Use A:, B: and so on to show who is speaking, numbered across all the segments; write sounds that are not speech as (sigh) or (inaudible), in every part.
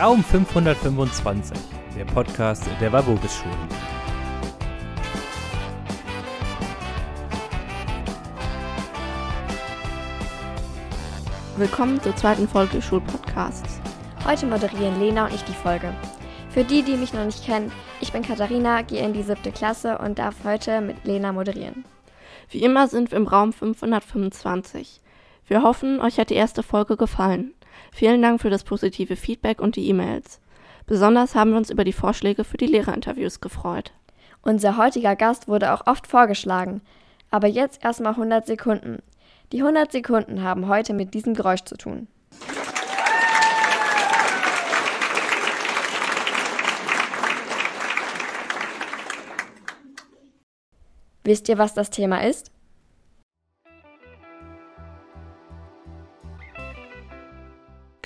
A: Raum 525, der Podcast der Walburgis-Schulen.
B: Willkommen zur zweiten Folge des Schulpodcasts.
C: Heute moderieren Lena und ich die Folge. Für die, die mich noch nicht kennen, ich bin Katharina, gehe in die siebte Klasse und darf heute mit Lena moderieren.
B: Wie immer sind wir im Raum 525. Wir hoffen, euch hat die erste Folge gefallen. Vielen Dank für das positive Feedback und die E-Mails. Besonders haben wir uns über die Vorschläge für die Lehrerinterviews gefreut.
C: Unser heutiger Gast wurde auch oft vorgeschlagen. Aber jetzt erstmal 100 Sekunden. Die 100 Sekunden haben heute mit diesem Geräusch zu tun. Wisst ihr, was das Thema ist?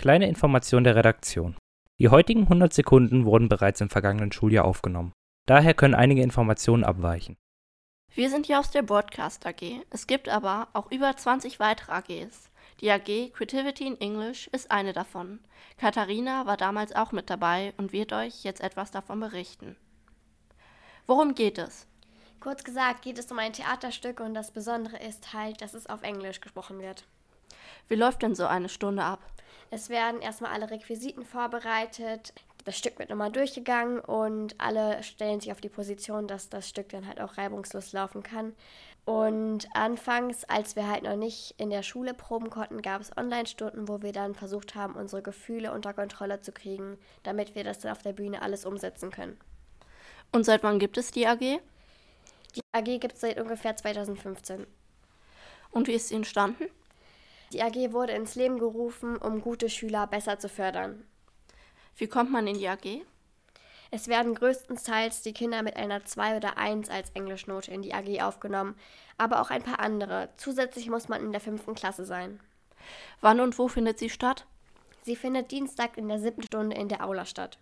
A: Kleine Information der Redaktion. Die heutigen 100 Sekunden wurden bereits im vergangenen Schuljahr aufgenommen. Daher können einige Informationen abweichen.
B: Wir sind hier aus der Broadcast AG. Es gibt aber auch über 20 weitere AGs. Die AG Creativity in English ist eine davon. Katharina war damals auch mit dabei und wird euch jetzt etwas davon berichten. Worum geht es?
D: Kurz gesagt geht es um ein Theaterstück und das Besondere ist halt, dass es auf Englisch gesprochen wird.
B: Wie läuft denn so eine Stunde ab?
D: Es werden erstmal alle Requisiten vorbereitet, das Stück wird nochmal durchgegangen und alle stellen sich auf die Position, dass das Stück dann halt auch reibungslos laufen kann. Und anfangs, als wir halt noch nicht in der Schule proben konnten, gab es Online-Stunden, wo wir dann versucht haben, unsere Gefühle unter Kontrolle zu kriegen, damit wir das dann auf der Bühne alles umsetzen können.
B: Und seit wann gibt es die AG?
D: Die AG gibt es seit ungefähr 2015.
B: Und wie ist sie entstanden?
D: Die AG wurde ins Leben gerufen, um gute Schüler besser zu fördern.
B: Wie kommt man in die AG?
D: Es werden größtenteils die Kinder mit einer 2 oder 1 als Englischnote in die AG aufgenommen, aber auch ein paar andere. Zusätzlich muss man in der fünften Klasse sein.
B: Wann und wo findet sie statt?
D: Sie findet Dienstag in der siebten Stunde in der Aula statt.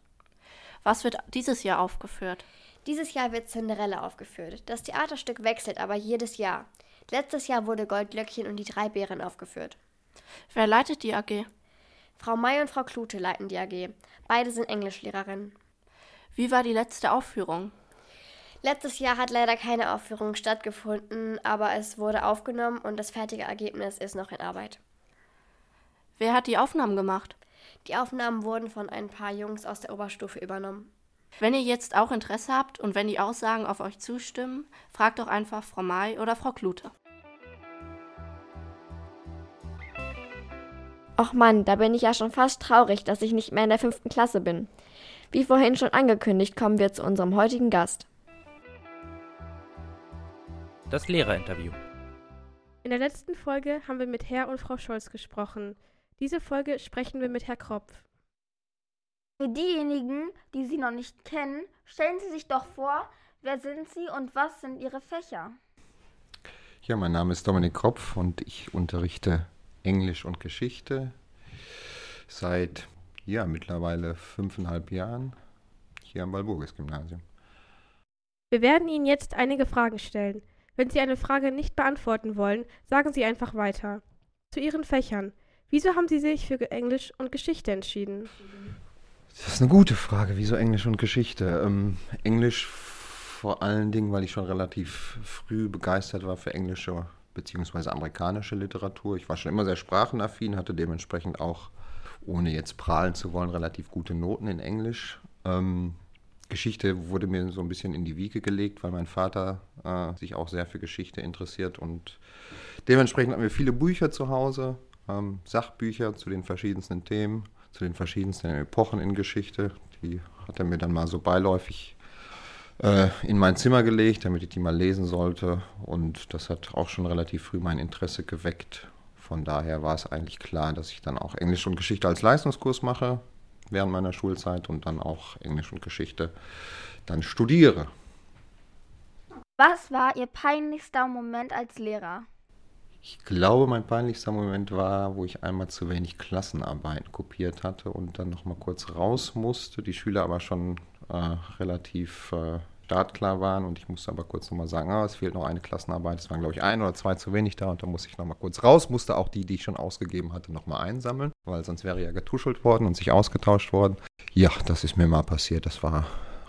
B: Was wird dieses Jahr aufgeführt?
D: Dieses Jahr wird Cinderella aufgeführt. Das Theaterstück wechselt aber jedes Jahr. Letztes Jahr wurde Goldlöckchen und die drei Bären aufgeführt.
B: Wer leitet die AG?
D: Frau May und Frau Klute leiten die AG. Beide sind Englischlehrerinnen.
B: Wie war die letzte Aufführung?
D: Letztes Jahr hat leider keine Aufführung stattgefunden, aber es wurde aufgenommen und das fertige Ergebnis ist noch in Arbeit.
B: Wer hat die Aufnahmen gemacht?
D: Die Aufnahmen wurden von ein paar Jungs aus der Oberstufe übernommen.
B: Wenn ihr jetzt auch Interesse habt und wenn die Aussagen auf euch zustimmen, fragt doch einfach Frau May oder Frau Klute.
C: Och Mann, da bin ich ja schon fast traurig, dass ich nicht mehr in der fünften Klasse bin. Wie vorhin schon angekündigt, kommen wir zu unserem heutigen Gast.
A: Das Lehrerinterview.
E: In der letzten Folge haben wir mit Herr und Frau Scholz gesprochen. Diese Folge sprechen wir mit Herr Kropf.
F: Für diejenigen, die Sie noch nicht kennen, stellen Sie sich doch vor, wer sind Sie und was sind Ihre Fächer?
G: Ja, mein Name ist Dominik Kropf und ich unterrichte Englisch und Geschichte seit ja, mittlerweile fünfeinhalb Jahren hier am Walburgis-Gymnasium.
E: Wir werden Ihnen jetzt einige Fragen stellen. Wenn Sie eine Frage nicht beantworten wollen, sagen Sie einfach weiter. Zu Ihren Fächern. Wieso haben Sie sich für Englisch und Geschichte entschieden?
G: Das ist eine gute Frage. Wieso Englisch und Geschichte? Ähm, Englisch vor allen Dingen, weil ich schon relativ früh begeistert war für englische bzw. amerikanische Literatur. Ich war schon immer sehr sprachenaffin, hatte dementsprechend auch, ohne jetzt prahlen zu wollen, relativ gute Noten in Englisch. Ähm, Geschichte wurde mir so ein bisschen in die Wiege gelegt, weil mein Vater äh, sich auch sehr für Geschichte interessiert und dementsprechend haben wir viele Bücher zu Hause, ähm, Sachbücher zu den verschiedensten Themen zu den verschiedensten Epochen in Geschichte. Die hat er mir dann mal so beiläufig äh, in mein Zimmer gelegt, damit ich die mal lesen sollte. Und das hat auch schon relativ früh mein Interesse geweckt. Von daher war es eigentlich klar, dass ich dann auch Englisch und Geschichte als Leistungskurs mache während meiner Schulzeit und dann auch Englisch und Geschichte dann studiere.
F: Was war Ihr peinlichster Moment als Lehrer?
G: Ich glaube, mein peinlichster Moment war, wo ich einmal zu wenig Klassenarbeiten kopiert hatte und dann noch mal kurz raus musste, die Schüler aber schon äh, relativ äh, startklar waren und ich musste aber kurz nochmal sagen, ah, es fehlt noch eine Klassenarbeit. Es waren, glaube ich, ein oder zwei zu wenig da und da musste ich nochmal kurz raus, musste auch die, die ich schon ausgegeben hatte, nochmal einsammeln, weil sonst wäre ja getuschelt worden und sich ausgetauscht worden. Ja, das ist mir mal passiert. Das war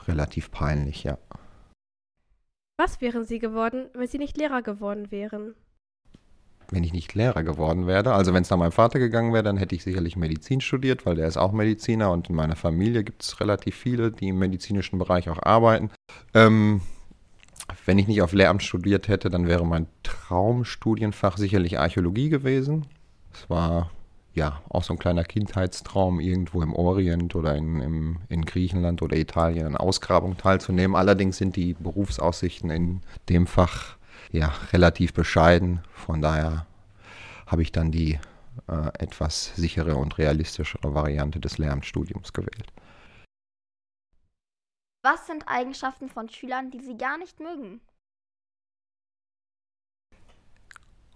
G: relativ peinlich, ja.
E: Was wären Sie geworden, wenn Sie nicht Lehrer geworden wären?
G: Wenn ich nicht Lehrer geworden wäre. Also wenn es nach meinem Vater gegangen wäre, dann hätte ich sicherlich Medizin studiert, weil der ist auch Mediziner und in meiner Familie gibt es relativ viele, die im medizinischen Bereich auch arbeiten. Ähm, wenn ich nicht auf Lehramt studiert hätte, dann wäre mein Traumstudienfach sicherlich Archäologie gewesen. Es war ja auch so ein kleiner Kindheitstraum, irgendwo im Orient oder in, im, in Griechenland oder Italien an Ausgrabungen teilzunehmen. Allerdings sind die Berufsaussichten in dem Fach ja, relativ bescheiden. Von daher habe ich dann die äh, etwas sichere und realistischere Variante des Lehramtsstudiums gewählt.
F: Was sind Eigenschaften von Schülern, die Sie gar nicht mögen?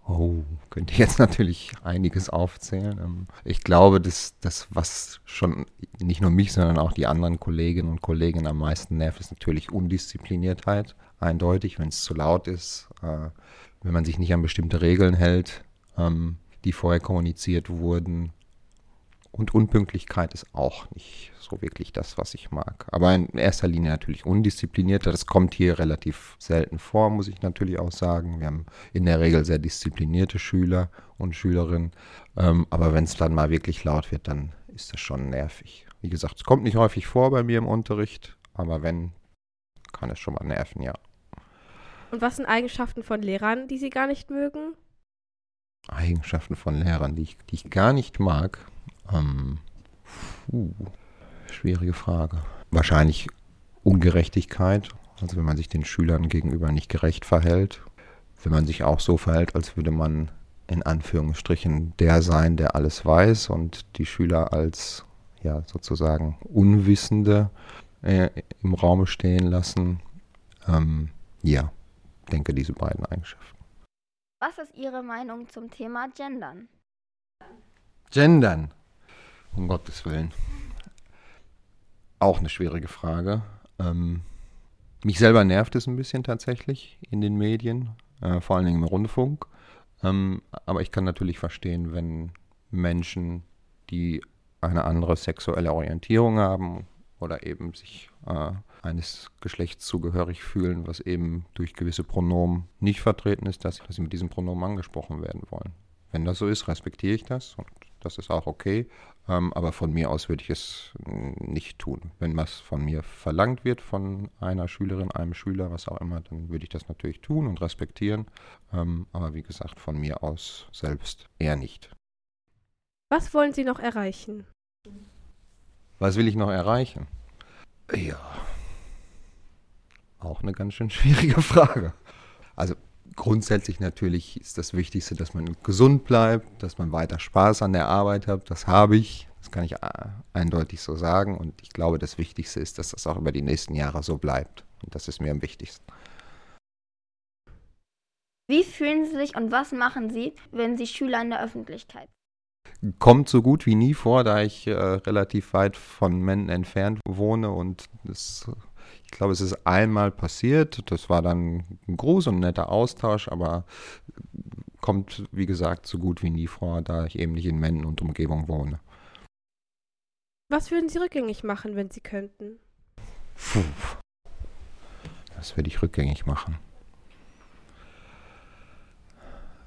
G: Oh, könnte ich jetzt (laughs) natürlich einiges aufzählen. Ähm, ich glaube, dass das, was schon nicht nur mich, sondern auch die anderen Kolleginnen und Kollegen am meisten nervt, ist natürlich Undiszipliniertheit eindeutig, wenn es zu laut ist, äh, wenn man sich nicht an bestimmte Regeln hält, ähm, die vorher kommuniziert wurden. Und Unpünktlichkeit ist auch nicht so wirklich das, was ich mag. Aber in erster Linie natürlich undisziplinierter. Das kommt hier relativ selten vor, muss ich natürlich auch sagen. Wir haben in der Regel sehr disziplinierte Schüler und Schülerinnen. Ähm, aber wenn es dann mal wirklich laut wird, dann ist das schon nervig. Wie gesagt, es kommt nicht häufig vor bei mir im Unterricht, aber wenn, kann es schon mal nerven, ja.
E: Und was sind Eigenschaften von Lehrern, die Sie gar nicht mögen?
G: Eigenschaften von Lehrern, die ich, die ich gar nicht mag. Ähm, puh, schwierige Frage. Wahrscheinlich Ungerechtigkeit. Also wenn man sich den Schülern gegenüber nicht gerecht verhält. Wenn man sich auch so verhält, als würde man in Anführungsstrichen der sein, der alles weiß und die Schüler als ja sozusagen Unwissende äh, im Raum stehen lassen. Ähm, ja, denke diese beiden Eigenschaften.
F: Was ist Ihre Meinung zum Thema Gendern?
G: Gendern, um Gottes Willen. Auch eine schwierige Frage. Ähm, mich selber nervt es ein bisschen tatsächlich in den Medien, äh, vor allen Dingen im Rundfunk. Ähm, aber ich kann natürlich verstehen, wenn Menschen, die eine andere sexuelle Orientierung haben oder eben sich äh, eines Geschlechts zugehörig fühlen, was eben durch gewisse Pronomen nicht vertreten ist, dass, dass sie mit diesem Pronomen angesprochen werden wollen. Wenn das so ist, respektiere ich das und das ist auch okay. Ähm, aber von mir aus würde ich es nicht tun. Wenn was von mir verlangt wird, von einer Schülerin, einem Schüler, was auch immer, dann würde ich das natürlich tun und respektieren. Ähm, aber wie gesagt, von mir aus selbst eher nicht.
E: Was wollen Sie noch erreichen?
G: Was will ich noch erreichen? Ja, auch eine ganz schön (laughs) schwierige Frage. Also grundsätzlich natürlich ist das Wichtigste, dass man gesund bleibt, dass man weiter Spaß an der Arbeit hat. Das habe ich. Das kann ich äh, eindeutig so sagen. Und ich glaube, das Wichtigste ist, dass das auch über die nächsten Jahre so bleibt. Und das ist mir am wichtigsten.
F: Wie fühlen Sie sich und was machen Sie, wenn Sie Schüler in der Öffentlichkeit
G: kommt so gut wie nie vor, da ich äh, relativ weit von Menden entfernt wohne und das, ich glaube, es ist einmal passiert. Das war dann ein großer und netter Austausch, aber kommt, wie gesagt, so gut wie nie vor, da ich eben nicht in Menden und Umgebung wohne.
E: Was würden Sie rückgängig machen, wenn Sie könnten?
G: Puh. Was würde ich rückgängig machen?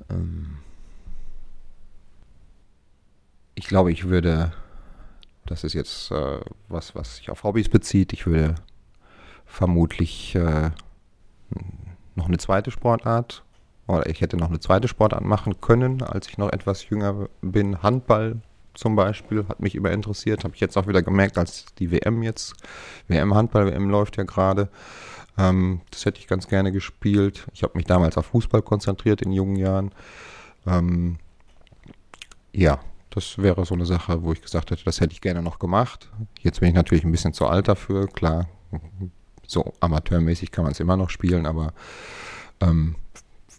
G: Ähm ich glaube, ich würde, das ist jetzt äh, was, was sich auf Hobbys bezieht, ich würde vermutlich äh, noch eine zweite Sportart oder ich hätte noch eine zweite Sportart machen können, als ich noch etwas jünger bin. Handball zum Beispiel hat mich immer interessiert, habe ich jetzt auch wieder gemerkt, als die WM jetzt, WM Handball, WM läuft ja gerade. Ähm, das hätte ich ganz gerne gespielt. Ich habe mich damals auf Fußball konzentriert in jungen Jahren. Ähm, ja, das wäre so eine Sache, wo ich gesagt hätte, das hätte ich gerne noch gemacht. Jetzt bin ich natürlich ein bisschen zu alt dafür, klar. So amateurmäßig kann man es immer noch spielen, aber ähm,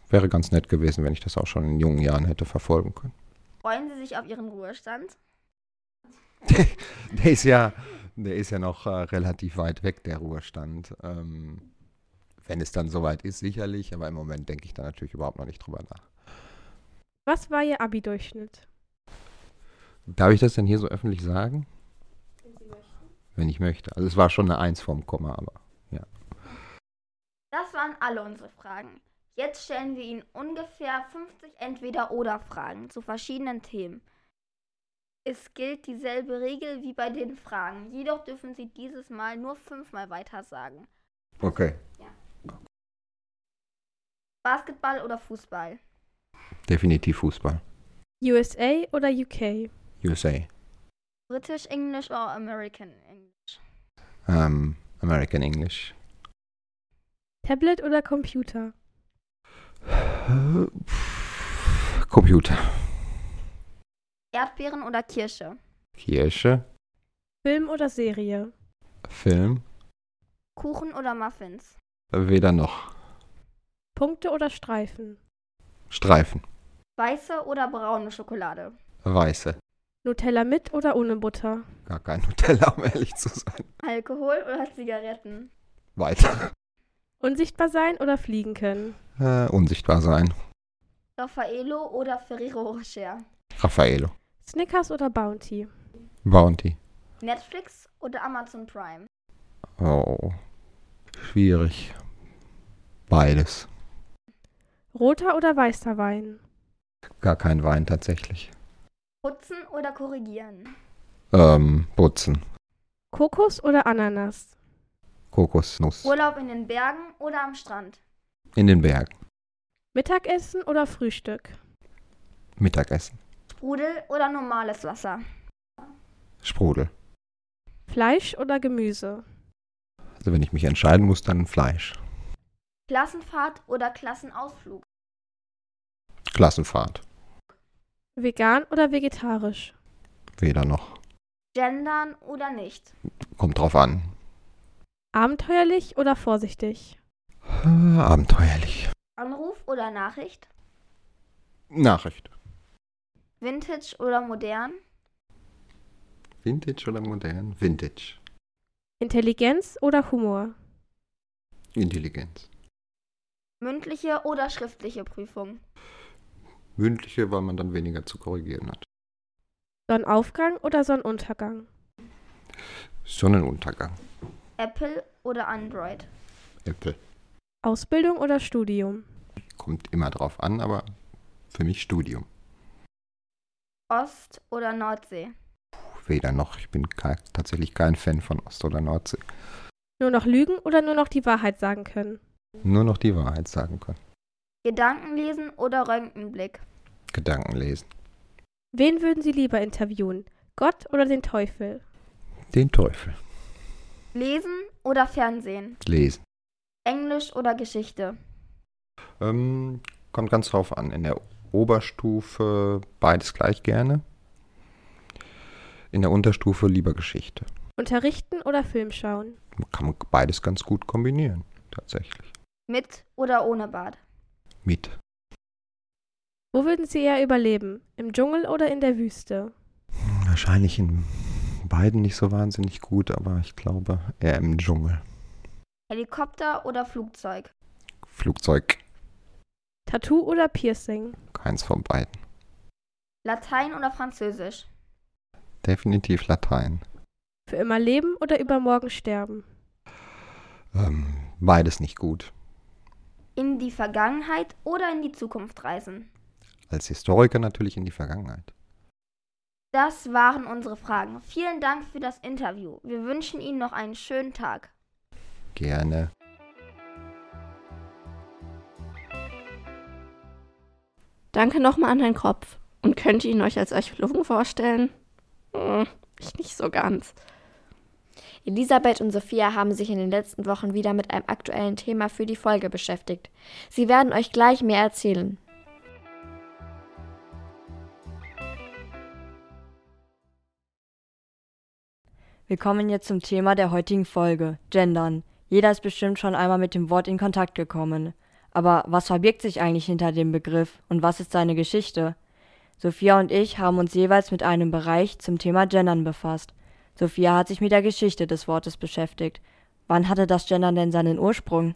G: wäre ganz nett gewesen, wenn ich das auch schon in jungen Jahren hätte verfolgen können.
F: Freuen Sie sich auf Ihren Ruhestand? (laughs)
G: der, ist ja, der ist ja noch äh, relativ weit weg, der Ruhestand. Ähm, Wenn es dann soweit ist, sicherlich, aber im Moment denke ich da natürlich überhaupt noch nicht drüber nach.
E: Was war Ihr Abi-Durchschnitt?
G: Darf ich das denn hier so öffentlich sagen? Wenn ich möchte. Also es war schon eine Eins vorm Komma, aber ja.
F: Das waren alle unsere Fragen. Jetzt stellen wir Ihnen ungefähr 50 Entweder-Oder-Fragen zu verschiedenen Themen. Es gilt dieselbe Regel wie bei den Fragen, jedoch dürfen Sie dieses Mal nur fünfmal weiter sagen.
G: Okay.
F: Basketball oder Fußball?
G: Definitiv Fußball.
E: USA oder UK?
G: USA.
F: British English oder American English?
G: Ähm, American English.
E: Tablet oder Computer? (sighs)
G: Computer.
F: Erdbeeren oder Kirsche?
G: Kirsche.
E: Film oder Serie?
G: Film.
F: Kuchen oder Muffins?
G: Weder noch.
E: Punkte oder Streifen?
G: Streifen.
F: Weiße oder braune Schokolade?
G: Weiße.
E: Nutella mit oder ohne Butter?
G: Gar kein (laughs) Nutella, um ehrlich zu sein.
F: Alkohol oder Zigaretten?
G: Weiter.
E: Unsichtbar sein oder fliegen können?
G: Äh, unsichtbar sein.
F: Raffaello oder Ferrero Rocher?
G: Raffaello.
E: Snickers oder Bounty?
G: Bounty.
F: Netflix oder Amazon Prime?
G: Oh. Schwierig. Beides.
E: Roter oder weißer Wein?
G: Gar kein Wein tatsächlich.
F: Putzen oder korrigieren?
G: Ähm, putzen.
E: Kokos oder Ananas?
G: Kokosnuss.
F: Urlaub in den Bergen oder am Strand?
G: In den Bergen.
E: Mittagessen oder Frühstück?
G: Mittagessen.
F: Sprudel oder normales Wasser?
G: Sprudel.
E: Fleisch oder Gemüse?
G: Also wenn ich mich entscheiden muss, dann Fleisch.
F: Klassenfahrt oder Klassenausflug?
G: Klassenfahrt.
E: Vegan oder vegetarisch?
G: Weder noch.
F: Gendern oder nicht?
G: Kommt drauf an.
E: Abenteuerlich oder vorsichtig?
G: Äh, abenteuerlich.
F: Anruf oder Nachricht?
G: Nachricht.
F: Vintage oder modern?
G: Vintage oder modern? Vintage.
E: Intelligenz oder Humor?
G: Intelligenz.
F: Mündliche oder schriftliche Prüfung?
G: Mündliche, weil man dann weniger zu korrigieren hat.
E: Sonnenaufgang oder Sonnenuntergang?
G: Sonnenuntergang.
F: Apple oder Android?
G: Apple.
E: Ausbildung oder Studium?
G: Kommt immer drauf an, aber für mich Studium.
F: Ost- oder Nordsee?
G: Weder noch. Ich bin ke tatsächlich kein Fan von Ost- oder Nordsee.
E: Nur noch lügen oder nur noch die Wahrheit sagen können?
G: Nur noch die Wahrheit sagen können.
F: Gedanken lesen oder Röntgenblick?
G: Gedanken lesen.
E: Wen würden Sie lieber interviewen? Gott oder den Teufel?
G: Den Teufel.
F: Lesen oder Fernsehen?
G: Lesen.
F: Englisch oder Geschichte?
G: Ähm, kommt ganz drauf an. In der Oberstufe beides gleich gerne. In der Unterstufe lieber Geschichte.
E: Unterrichten oder Film schauen?
G: Kann man beides ganz gut kombinieren, tatsächlich.
F: Mit oder ohne Bad?
G: Mit.
E: Wo würden Sie eher überleben? Im Dschungel oder in der Wüste?
G: Wahrscheinlich in beiden nicht so wahnsinnig gut, aber ich glaube eher im Dschungel.
F: Helikopter oder Flugzeug?
G: Flugzeug,
E: Tattoo oder Piercing?
G: keins von beiden.
F: Latein oder Französisch?
G: Definitiv Latein.
E: Für immer leben oder übermorgen sterben?
G: Ähm, beides nicht gut.
F: In die Vergangenheit oder in die Zukunft reisen?
G: Als Historiker natürlich in die Vergangenheit.
F: Das waren unsere Fragen. Vielen Dank für das Interview. Wir wünschen Ihnen noch einen schönen Tag.
G: Gerne.
B: Danke nochmal an Herrn Kropf. Und könnt ihr ihn euch als Archäologen vorstellen? Hm, ich nicht so ganz.
C: Elisabeth und Sophia haben sich in den letzten Wochen wieder mit einem aktuellen Thema für die Folge beschäftigt. Sie werden euch gleich mehr erzählen.
H: Wir kommen jetzt zum Thema der heutigen Folge, Gendern. Jeder ist bestimmt schon einmal mit dem Wort in Kontakt gekommen. Aber was verbirgt sich eigentlich hinter dem Begriff und was ist seine Geschichte? Sophia und ich haben uns jeweils mit einem Bereich zum Thema Gendern befasst. Sophia hat sich mit der Geschichte des Wortes beschäftigt. Wann hatte das Gendern denn seinen Ursprung?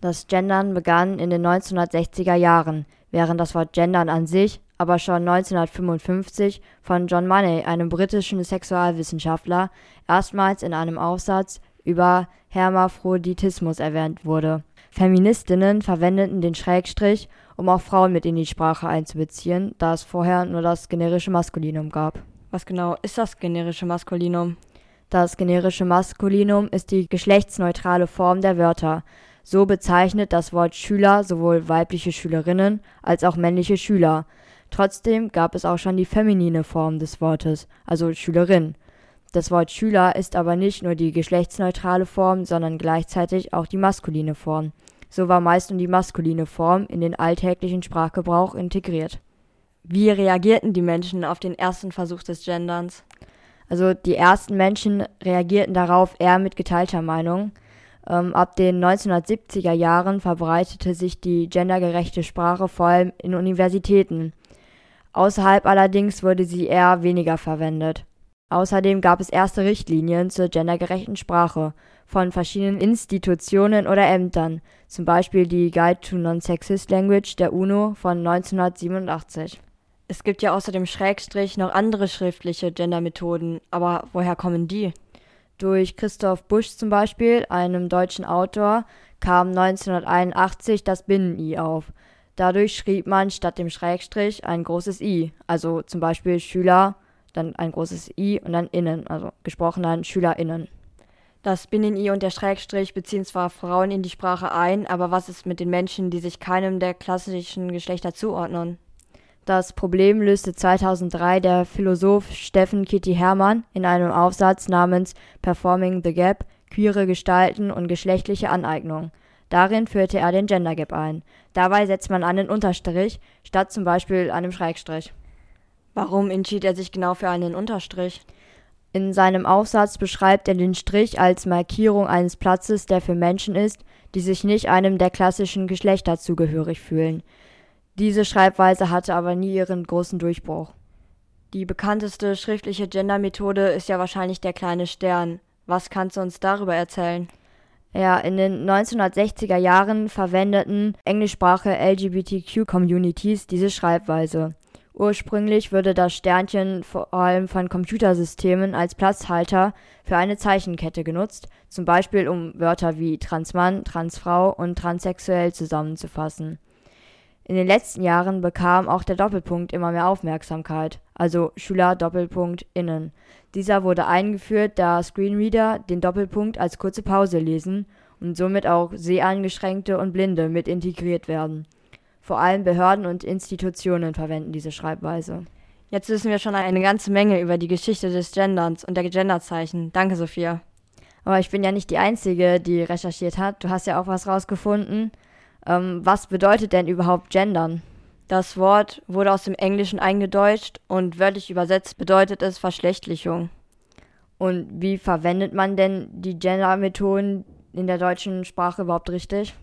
H: Das Gendern begann in den 1960er Jahren, während das Wort Gendern an sich aber schon 1955 von John Money, einem britischen Sexualwissenschaftler, erstmals in einem Aufsatz über Hermaphroditismus erwähnt wurde. Feministinnen verwendeten den Schrägstrich, um auch Frauen mit in die Sprache einzubeziehen, da es vorher nur das generische Maskulinum gab.
C: Was genau ist das generische Maskulinum?
H: Das generische Maskulinum ist die geschlechtsneutrale Form der Wörter. So bezeichnet das Wort Schüler sowohl weibliche Schülerinnen als auch männliche Schüler. Trotzdem gab es auch schon die feminine Form des Wortes, also Schülerin. Das Wort Schüler ist aber nicht nur die geschlechtsneutrale Form, sondern gleichzeitig auch die maskuline Form. So war meist nur die maskuline Form in den alltäglichen Sprachgebrauch integriert.
C: Wie reagierten die Menschen auf den ersten Versuch des Genderns?
H: Also die ersten Menschen reagierten darauf eher mit geteilter Meinung. Ähm, ab den 1970er Jahren verbreitete sich die gendergerechte Sprache vor allem in Universitäten. Außerhalb allerdings wurde sie eher weniger verwendet. Außerdem gab es erste Richtlinien zur gendergerechten Sprache von verschiedenen Institutionen oder Ämtern, zum Beispiel die Guide to Non-Sexist Language der UNO von 1987.
C: Es gibt ja außer dem Schrägstrich noch andere schriftliche Gendermethoden, aber woher kommen die?
H: Durch Christoph Busch zum Beispiel, einem deutschen Autor, kam 1981 das Binnen-I auf. Dadurch schrieb man statt dem Schrägstrich ein großes I, also zum Beispiel Schüler, dann ein großes I und dann innen, also gesprochen dann SchülerInnen.
C: Das Binnen-I und der Schrägstrich beziehen zwar Frauen in die Sprache ein, aber was ist mit den Menschen, die sich keinem der klassischen Geschlechter zuordnen?
H: Das Problem löste 2003 der Philosoph Steffen Kitty Hermann in einem Aufsatz namens Performing the Gap – Queere Gestalten und geschlechtliche Aneignung. Darin führte er den Gender Gap ein. Dabei setzt man einen Unterstrich statt zum Beispiel einem Schrägstrich.
C: Warum entschied er sich genau für einen Unterstrich?
H: In seinem Aufsatz beschreibt er den Strich als Markierung eines Platzes, der für Menschen ist, die sich nicht einem der klassischen Geschlechter zugehörig fühlen. Diese Schreibweise hatte aber nie ihren großen Durchbruch.
C: Die bekannteste schriftliche Gender-Methode ist ja wahrscheinlich der kleine Stern. Was kannst du uns darüber erzählen?
H: Ja, in den 1960er Jahren verwendeten englischsprachige LGBTQ-Communities diese Schreibweise. Ursprünglich wurde das Sternchen vor allem von Computersystemen als Platzhalter für eine Zeichenkette genutzt, zum Beispiel um Wörter wie Transmann, Transfrau und transsexuell zusammenzufassen. In den letzten Jahren bekam auch der Doppelpunkt immer mehr Aufmerksamkeit, also Schüler Doppelpunkt innen. Dieser wurde eingeführt, da Screenreader den Doppelpunkt als kurze Pause lesen und somit auch Seheingeschränkte und Blinde mit integriert werden. Vor allem Behörden und Institutionen verwenden diese Schreibweise.
C: Jetzt wissen wir schon eine ganze Menge über die Geschichte des Genderns und der Genderzeichen. Danke, Sophia.
H: Aber ich bin ja nicht die Einzige, die recherchiert hat. Du hast ja auch was rausgefunden. Ähm, was bedeutet denn überhaupt Gendern?
C: Das Wort wurde aus dem Englischen eingedeutscht und wörtlich übersetzt bedeutet es Verschlechtlichung.
H: Und wie verwendet man denn die Gender-Methoden in der deutschen Sprache überhaupt richtig?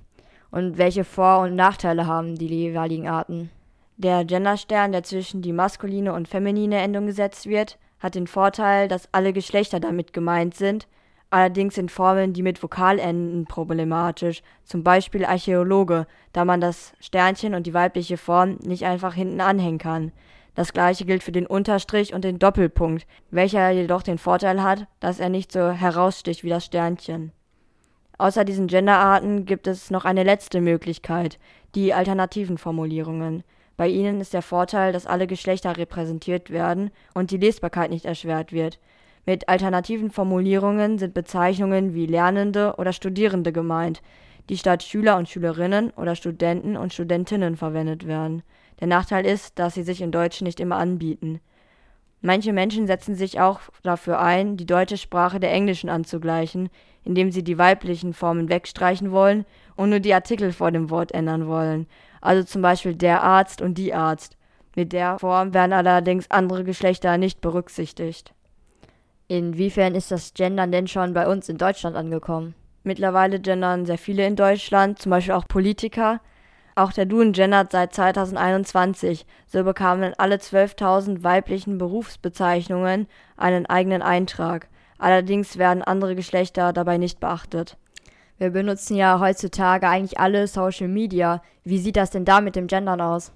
H: Und welche Vor- und Nachteile haben die jeweiligen Arten?
C: Der Genderstern, der zwischen die maskuline und feminine Endung gesetzt wird, hat den Vorteil, dass alle Geschlechter damit gemeint sind Allerdings sind Formeln, die mit Vokal enden, problematisch, zum Beispiel Archäologe, da man das Sternchen und die weibliche Form nicht einfach hinten anhängen kann. Das gleiche gilt für den Unterstrich und den Doppelpunkt, welcher jedoch den Vorteil hat, dass er nicht so heraussticht wie das Sternchen. Außer diesen Genderarten gibt es noch eine letzte Möglichkeit, die alternativen Formulierungen. Bei ihnen ist der Vorteil, dass alle Geschlechter repräsentiert werden und die Lesbarkeit nicht erschwert wird. Mit alternativen Formulierungen sind Bezeichnungen wie Lernende oder Studierende gemeint, die statt Schüler und Schülerinnen oder Studenten und Studentinnen verwendet werden. Der Nachteil ist, dass sie sich in Deutsch nicht immer anbieten. Manche Menschen setzen sich auch dafür ein, die deutsche Sprache der englischen anzugleichen, indem sie die weiblichen Formen wegstreichen wollen und nur die Artikel vor dem Wort ändern wollen, also zum Beispiel der Arzt und die Arzt. Mit der Form werden allerdings andere Geschlechter nicht berücksichtigt.
H: Inwiefern ist das Gendern denn schon bei uns in Deutschland angekommen?
C: Mittlerweile gendern sehr viele in Deutschland, zum Beispiel auch Politiker. Auch der Duden gendert seit 2021. So bekamen alle 12.000 weiblichen Berufsbezeichnungen einen eigenen Eintrag. Allerdings werden andere Geschlechter dabei nicht beachtet. Wir benutzen ja heutzutage eigentlich alle Social Media. Wie sieht das denn da mit dem Gendern aus?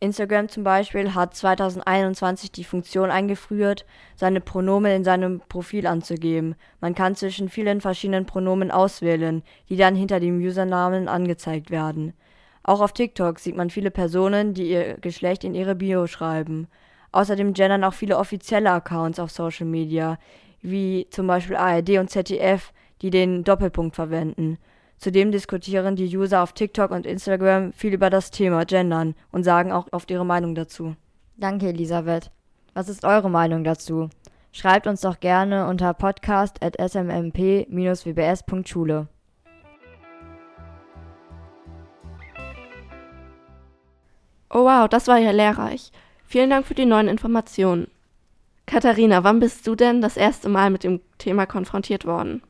C: Instagram zum Beispiel hat 2021 die Funktion eingeführt, seine Pronomen in seinem Profil anzugeben. Man kann zwischen vielen verschiedenen Pronomen auswählen, die dann hinter dem Usernamen angezeigt werden. Auch auf TikTok sieht man viele Personen, die ihr Geschlecht in ihre Bio schreiben. Außerdem gendern auch viele offizielle Accounts auf Social Media, wie zum Beispiel ARD und ZDF, die den Doppelpunkt verwenden. Zudem diskutieren die User auf TikTok und Instagram viel über das Thema Gendern und sagen auch oft ihre Meinung dazu. Danke, Elisabeth. Was ist eure Meinung dazu? Schreibt uns doch gerne unter podcast.smmp-wbs.schule.
B: Oh wow, das war ja lehrreich. Vielen Dank für die neuen Informationen. Katharina, wann bist du denn das erste Mal mit dem Thema konfrontiert worden?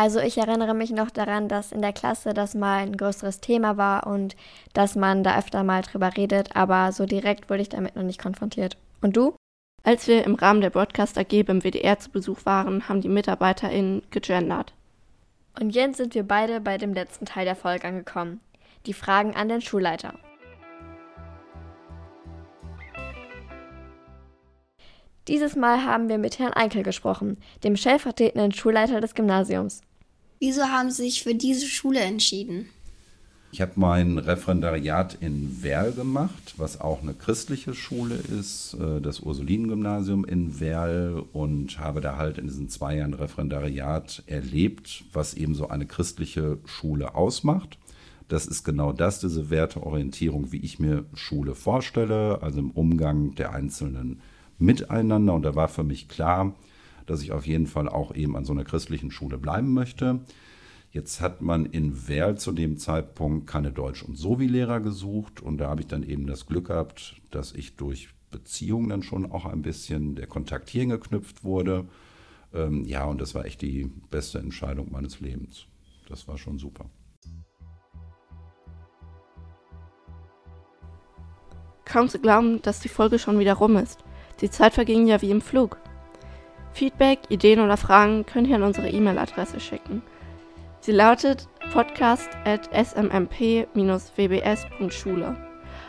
D: Also ich erinnere mich noch daran, dass in der Klasse das mal ein größeres Thema war und dass man da öfter mal drüber redet, aber so direkt wurde ich damit noch nicht konfrontiert. Und du?
B: Als wir im Rahmen der Broadcast AG beim WDR zu Besuch waren, haben die MitarbeiterInnen gegendert.
D: Und jetzt sind wir beide bei dem letzten Teil der Folge angekommen. Die Fragen an den Schulleiter. Dieses Mal haben wir mit Herrn Einkel gesprochen, dem stellvertretenden Schulleiter des Gymnasiums.
I: Wieso haben Sie sich für diese Schule entschieden?
J: Ich habe mein Referendariat in Werl gemacht, was auch eine christliche Schule ist, äh, das Ursulinengymnasium in Werl und habe da halt in diesen zwei Jahren Referendariat erlebt, was eben so eine christliche Schule ausmacht. Das ist genau das, diese Werteorientierung, wie ich mir Schule vorstelle, also im Umgang der einzelnen miteinander. Und da war für mich klar, dass ich auf jeden Fall auch eben an so einer christlichen Schule bleiben möchte. Jetzt hat man in Werl zu dem Zeitpunkt keine Deutsch- und Sovi-Lehrer gesucht. Und da habe ich dann eben das Glück gehabt, dass ich durch Beziehungen dann schon auch ein bisschen der Kontakt hier geknüpft wurde. Ähm, ja, und das war echt die beste Entscheidung meines Lebens. Das war schon super.
B: Kaum zu glauben, dass die Folge schon wieder rum ist. Die Zeit verging ja wie im Flug. Feedback, Ideen oder Fragen könnt ihr an unsere E-Mail-Adresse schicken. Sie lautet podcast.smmp-wbs.schule.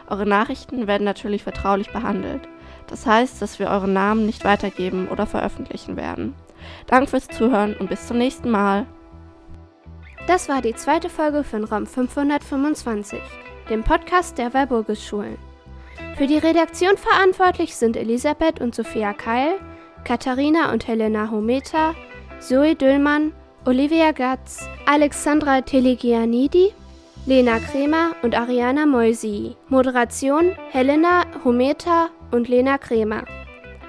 B: Eure Nachrichten werden natürlich vertraulich behandelt. Das heißt, dass wir euren Namen nicht weitergeben oder veröffentlichen werden. Danke fürs Zuhören und bis zum nächsten Mal.
K: Das war die zweite Folge von ROM 525, dem Podcast der Walburgisschulen. Für die Redaktion verantwortlich sind Elisabeth und Sophia Keil, Katharina und Helena Hometa, Zoe Düllmann, Olivia Gatz, Alexandra Telegianidi, Lena Kremer und Ariana Moisi. Moderation Helena Hometa und Lena Kremer.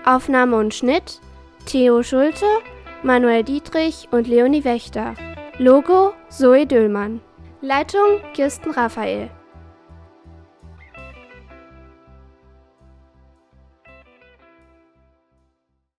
K: Aufnahme und Schnitt Theo Schulte, Manuel Dietrich und Leonie Wächter. Logo Zoe Düllmann. Leitung Kirsten Raphael.